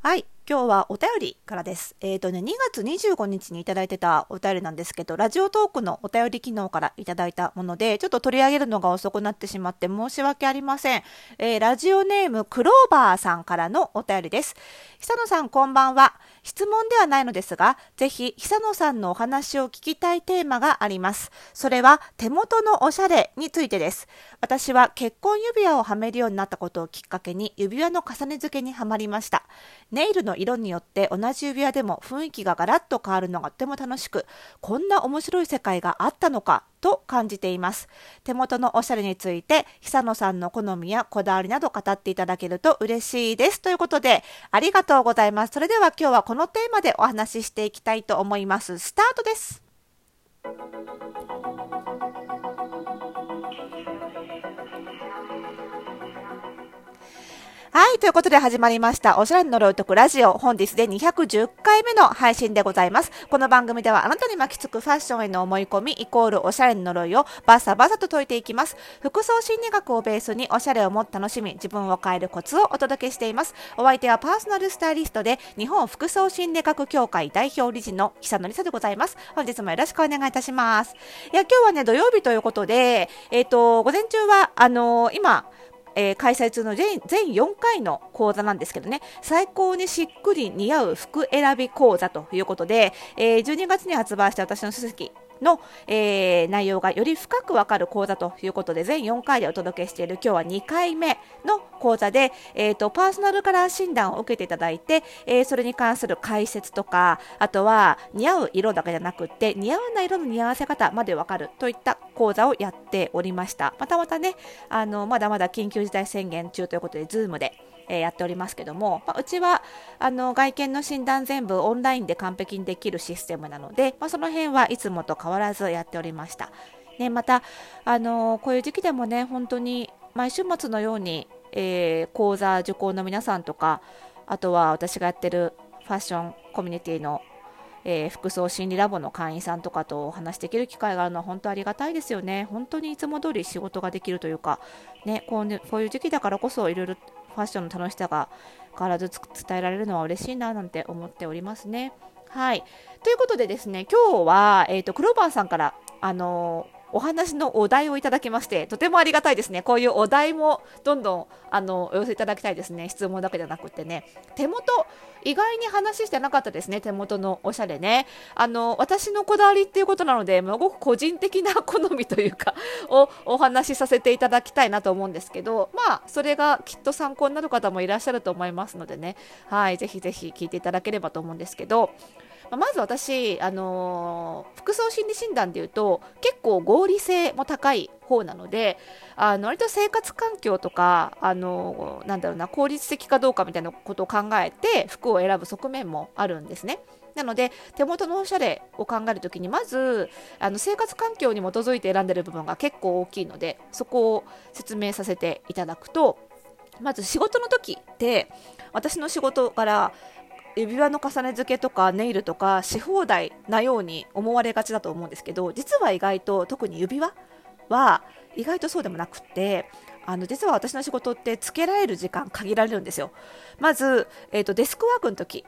はい。今日はお便りからです。えっ、とね、2月25日にいただいてたお便りなんですけど、ラジオトークのお便り機能からいただいたもので、ちょっと取り上げるのが遅くなってしまって申し訳ありません。えーラジオネームクローバーさんからのお便りです。久野さんこんばんは。質問ではないのですが、ぜひ久野さんのお話を聞きたいテーマがあります。それは手元のおしゃれについてです。私は結婚指輪をはめるようになったことをきっかけに指輪の重ね付けにはまりました。ネイルの色によって同じ指輪でも雰囲気がガラッと変わるのがとても楽しく、こんな面白い世界があったのかと感じています。手元のおしゃれについて、久野さんの好みやこだわりなど語っていただけると嬉しいです。ということで、ありがとうございます。それでは今日はこのテーマでお話ししていきたいと思います。スタートです。はい。ということで始まりました。おしゃれに呪うとくラジオ。本日で210回目の配信でございます。この番組ではあなたに巻きつくファッションへの思い込みイコールおしゃれに呪いをバサバサと解いていきます。服装心理学をベースにおしゃれをもっと楽しみ、自分を変えるコツをお届けしています。お相手はパーソナルスタイリストで日本服装心理学協会代表理事の久野里沙でございます。本日もよろしくお願いいたします。いや、今日はね、土曜日ということで、えっ、と、午前中は、あのー今、えー開催中の全全4回の講座なんですけどね、最高にしっくり似合う服選び講座ということで、えー12月に発売した私の書籍の、えー内容がより深くわかる講座ということで、全4回でお届けしている今日は2回目の講座で、えーと、パーソナルカラー診断を受けていただいて、えーそれに関する解説とか、あとは似合う色だけじゃなくって、似合わない色の似合わせ方までわかるといった講座をやっておりました。またまたね、あの、まだまだ緊急事態宣言中ということで、ズームで、えーやっておりますけども、まあ、うちはあの外見の診断全部オンラインで完璧にできるシステムなので、まあ、その辺はいつもと変わらずやっておりました。ね、また、あのこういう時期でもね、本当に毎週末のように、えー講座受講の皆さんとか、あとは私がやってるファッションコミュニティのえー服装心理ラボの会員さんとかとお話しできる機会があるのは本当ありがたいですよね。本当にいつも通り仕事ができるというか、ね、こうねこういう時期だからこそいろいろファッションの楽しさが変わらず伝えられるのは嬉しいななんて思っておりますね。はい。ということでですね、今日は、えっ、と、クローバーさんから、あのお話のお題をいただきまして、とてもありがたいですね。こういうお題もどんどんあのお寄せいただきたいですね。質問だけじゃなくてね。手元、意外に話してなかったですね。手元のおしゃれね。あの、私のこだわりっていうことなので、すごく個人的な好みというか、をお話しさせていただきたいなと思うんですけど、まあ、それがきっと参考になる方もいらっしゃると思いますのでね。はい。ぜひぜひ聞いていただければと思うんですけど、まず私、あのー服装心理診断でいうと結構合理性も高い方なのであの割と生活環境とか、あのーなんだろうな効率的かどうかみたいなことを考えて服を選ぶ側面もあるんですね。なので手元のおしゃれを考えるときにまずあの生活環境に基づいて選んでる部分が結構大きいのでそこを説明させていただくとまず仕事の時って私の仕事から指輪の重ね付けとかネイルとかし放題なように思われがちだと思うんですけど実は意外と特に指輪は意外とそうでもなくってあの実は私の仕事ってつけられる時間限られるんですよ。まず、えー、とデスクワークの時。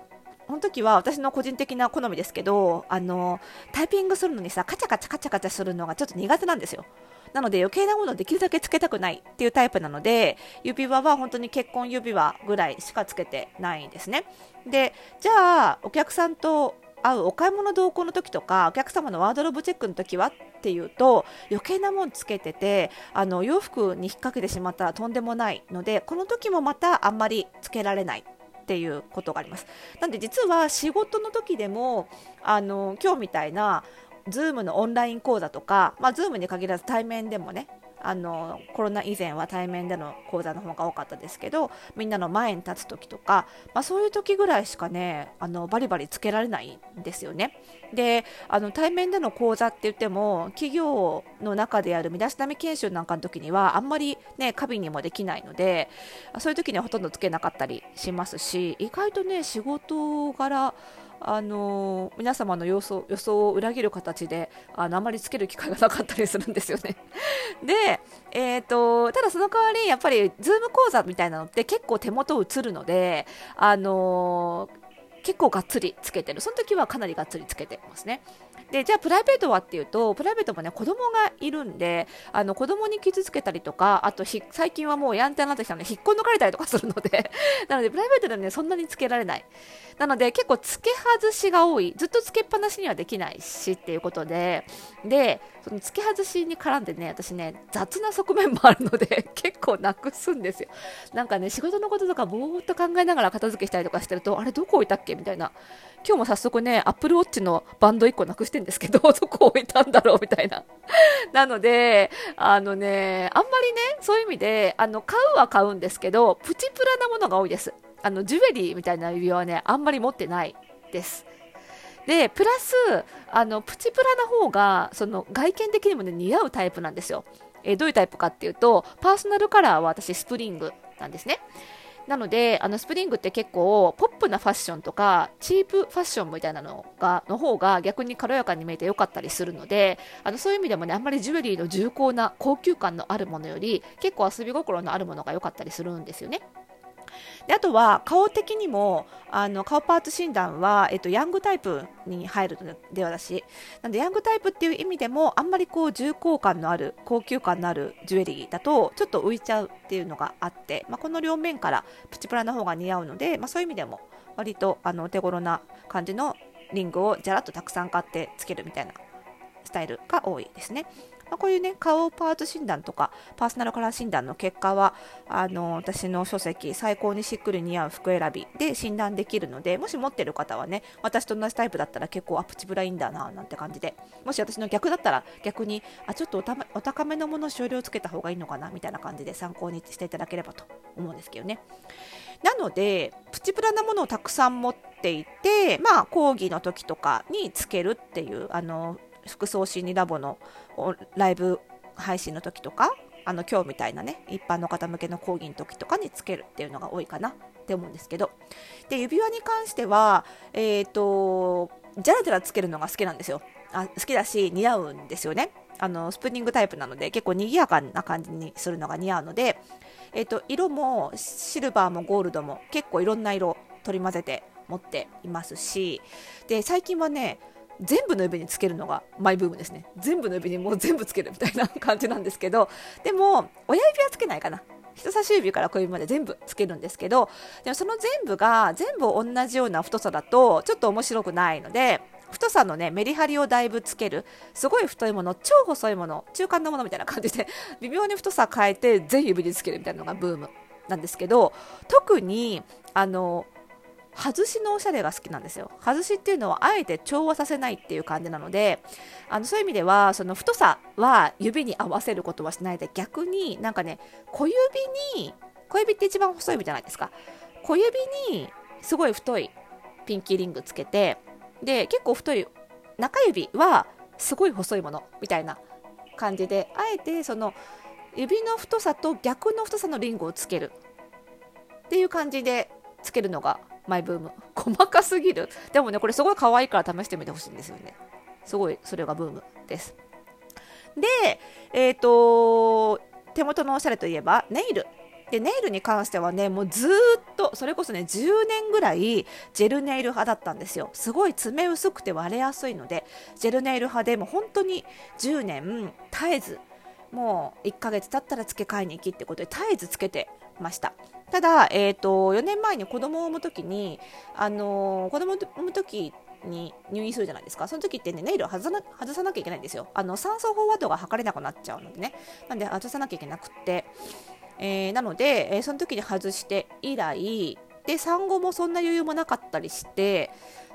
この時は私の個人的な好みですけどあのタイピングするのにさカチャカチャカチャカチャするのがちょっと苦手なんですよ。なので余計なものをできるだけつけたくないっていうタイプなので指輪は本当に結婚指輪ぐらいしかつけてないんですねでじゃあお客さんと会うお買い物同行の時とかお客様のワードローブチェックの時はっていうと余計なもんつけててあの洋服に引っ掛けてしまったらとんでもないのでこの時もまたあんまりつけられないっていうことがあります。なんで実は仕事の時でもあの今日みたいな Zoom のオンライン講座とか、まあ、Zoom に限らず対面でもねあのコロナ以前は対面での講座の方が多かったですけどみんなの前に立つ時とか、まあ、そういう時ぐらいしかねあのバリバリつけられないんですよね。であの対面での講座って言っても企業の中でやる身だしなみ研修なんかの時にはあんまりね過敏にもできないのでそういう時にはほとんどつけなかったりしますし意外とね仕事柄あの皆様の予想予想を裏切る形であのあまりつける機会がなかったりするんですよね。で、えーと、ただその代わりやっぱりズーム講座みたいなのって結構手元映るので、あの結構がっつりつけてるその時はかなりがっつりつけてますね。でじゃあプライベートはっていうとプライベートもね子供がいるんであの子供に傷つけたりとかあと最近はもうやんちゃになってきたので引っこ抜かれたりとかするので なのでプライベートでねそんなにつけられない。なので結構付け外しが多い。ずっとつけっぱなしにはできないしっていうことででその付け外しに絡んでね私ね雑な側面もあるので 結構なくすんですよ。なんかね仕事のこととかぼーっと考えながら片付けしたりとかしてるとあれどこ置いたっけ？みたいな。今日も早速ね Apple Watch のバンド1個なくしてんですけど どこ置いたんだろうみたいな。なのであのねあんまりねそういう意味であの買うは買うんですけどプチプラなものが多いです。あのジュエリーみたいな指輪はねあんまり持ってないです。でプラスあのプチプラな方がその外見的にもね似合うタイプなんですよ。えどういうタイプかっていうとパーソナルカラーは私スプリングなんですね。なのであのスプリングって結構ポップなファッションとかチープファッションみたいなのがの方が逆に軽やかに見えて良かったりするのであのそういう意味でもねあんまりジュエリーの重厚な高級感のあるものより結構遊び心のあるものが良かったりするんですよね。であとは顔的にもあの顔パーツ診断は、えっと、ヤングタイプに入るので私なんでヤングタイプっていう意味でもあんまりこう重厚感のある高級感のあるジュエリーだとちょっと浮いちゃうっていうのがあって、まあ、この両面からプチプラの方が似合うので、まあ、そういう意味でも割とあのお手頃な感じのリングをじゃらっとたくさん買ってつけるみたいなスタイルが多いですね。まあ、こういうね顔パーツ診断とかパーソナルカラー診断の結果はあの私の書籍最高にしっくり似合う服選びで診断できるのでもし持ってる方はね私と同じタイプだったら結構アプチブラいいんだななんて感じでもし私の逆だったら逆にあちょっとお高めのもの少量つけた方がいいのかなみたいな感じで参考にしていただければと思うんですけどね。なのでプチプラなものをたくさん持っていてまあ講義の時とかにつけるっていうあの服装心理ラボのライブ配信の時とかあの今日みたいなね一般の方向けの講義の時とかにつけるっていうのが多いかなって思うんですけど。で指輪に関してはえっ、ー、とじゃらじゃらつけるのが好きなんですよ。あ好きだし似合うんですよね。あのスプリングタイプなので結構賑やかな感じにするのが似合うので、えー、と色もシルバーもゴールドも結構いろんな色取り混ぜて持っていますしで最近はね全部の指につけるのがマイブームですね。全部の指にもう全部つけるみたいな感じなんですけどでも親指はつけないかな。人差し指から小指まで全部つけるんですけどでもその全部が全部同じような太さだとちょっと面白くないので太さのねメリハリをだいぶつけるすごい太いもの超細いもの中間のものみたいな感じで 微妙に太さ変えて全指につけるみたいなのがブームなんですけど特にあの外しのおしゃれが好きなんですよ。外しっていうのはあえて調和させないっていう感じなのであのそういう意味ではその太さは指に合わせることはしないで逆になんかね小指に小指って一番細い指じゃないですか。小指にすごい太いピンキーリングつけてで結構太い中指はすごい細いものみたいな感じであえてその指の太さと逆の太さのリングをつけるっていう感じでつけるのがマイブーム細かすぎる。でもねこれすごい可愛いから試してみてほしいんですよね。すごいそれがブームです。でえっ、ー、と手元のおしゃれといえばネイル。でネイルに関してはねもうずっとそれこそね10年ぐらいジェルネイル派だったんですよ。すごい爪薄くて割れやすいのでジェルネイル派でも本当に10年絶えずもう1ヶ月経ったら付け替えに行きってことで絶えずつけてました。ただ、えーと、4年前に子供を産む時に、あのー、子供を産む時に入院するじゃないですか。その時ってねネイルを外さな外さなきゃいけないんですよ。あの酸素飽和度が測れなくなっちゃうのでね。なんで外さなきゃいけなくて、えー、なので、えー、その時に外して以来で産後もそんな余裕もなかったりして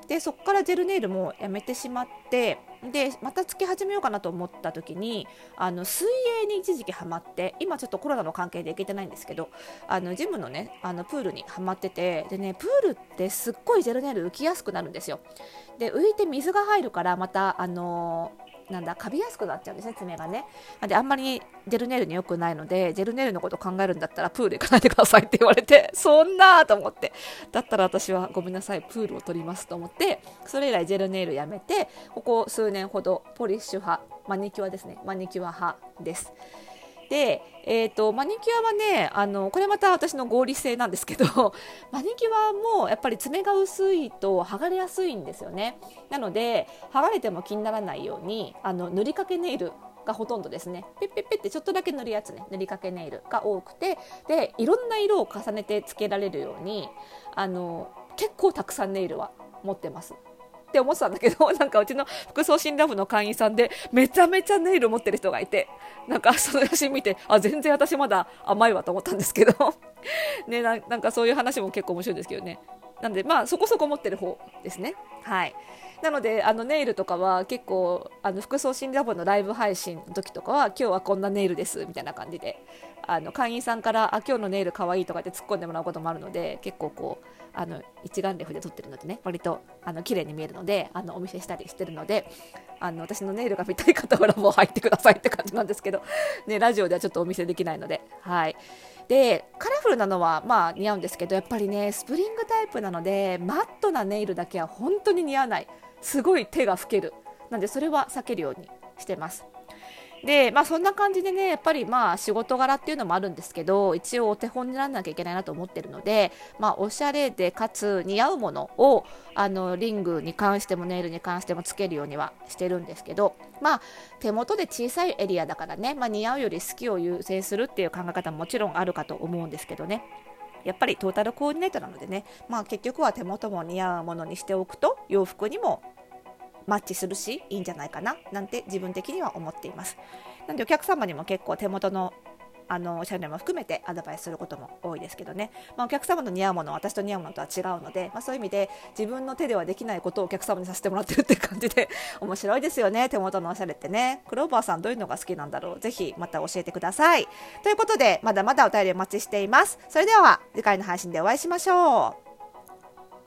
でそこからジェルネイルもやめてしまってでまたつき始めようかなと思った時にあの水泳に一時期ハマって今ちょっとコロナの関係で行けてないんですけどあのジムのねあのプールにはまっててでねプールってすっごいジェルネイル浮きやすくなるんですよ。で浮いて水が入るからまたあのなんだカビやすくなっちゃうんですね爪がね。であんまりジェルネイルに良くないのでジェルネイルのこと考えるんだったらプール行かないでくださいって言われて そんなと思って。だったら私はごめんなさいプールを取りますと思ってそれ以来ジェルネイルやめてここ数年ほどポリッシュ派マニキュアですねマニキュア派です。で、えーと、マニキュアはねあのこれまた私の合理性なんですけど マニキュアもやっぱり爪が薄いと剥がれやすいんですよね。なので剥がれても気にならないようにあの塗りかけネイルがほとんどですね。ペッペッペってちょっとだけ塗るやつね。塗りかけネイルが多くてでいろんな色を重ねてつけられるようにあの結構たくさんネイルは持ってます。って思ってたんだけど、なんかうちの服装診断部の会員さんで、めちゃめちゃネイル持ってる人がいて、なんかその写真見て、あ、全然私まだ甘いわと思ったんですけど、ねな、なんかそういう話も結構面白いんですけどね。なんで、まあそこそこ持ってる方ですね。はい。なのであのネイルとかは結構あの服装診ラボのライブ配信の時とかは今日はこんなネイルですみたいな感じであの会員さんからあ今日のネイルかわいいとかって突っ込んでもらうこともあるので結構こうあの一眼レフで撮ってるのでね割とあの綺麗に見えるのであのお見せしたりしてるのであの私のネイルが見たい方はラボ入ってくださいって感じなんですけど、ね、ラジオではちょっとお見せできないので。はい。でカラフルなのはまあ似合うんですけどやっぱりねスプリングタイプなのでマットなネイルだけは本当に似合わない。すごい手が老ける。なんでそれは避けるようにしてます。で、まあそんな感じでね、やっぱりまあ仕事柄っていうのもあるんですけど、一応お手本にならなきゃいけないなと思ってるので、まあおしゃれでかつ似合うものを、あの、リングに関してもネイルに関してもつけるようにはしてるんですけど、まあ手元で小さいエリアだからね、まあ似合うより好きを優先するっていう考え方ももちろんあるかと思うんですけどね。やっぱりトータルコーディネートなのでね、まあ、結局は手元も似合うものにしておくと洋服にもマッチするしいいんじゃないかななんて自分的には思っています。なのでお客様にも結構手元のあのおしゃれも含めてアドバイスすることも多いですけどね、まあ、お客様の似合うものは私と似合うものとは違うので、まあ、そういう意味で自分の手ではできないことをお客様にさせてもらってるって感じで 面白いですよね手元のおしゃれってね。クローバーさんどういうのが好きなんだろうぜひまた教えてください。ということでまだまだお便りお待ちしています。それでは次回の配信でお会いしましょう。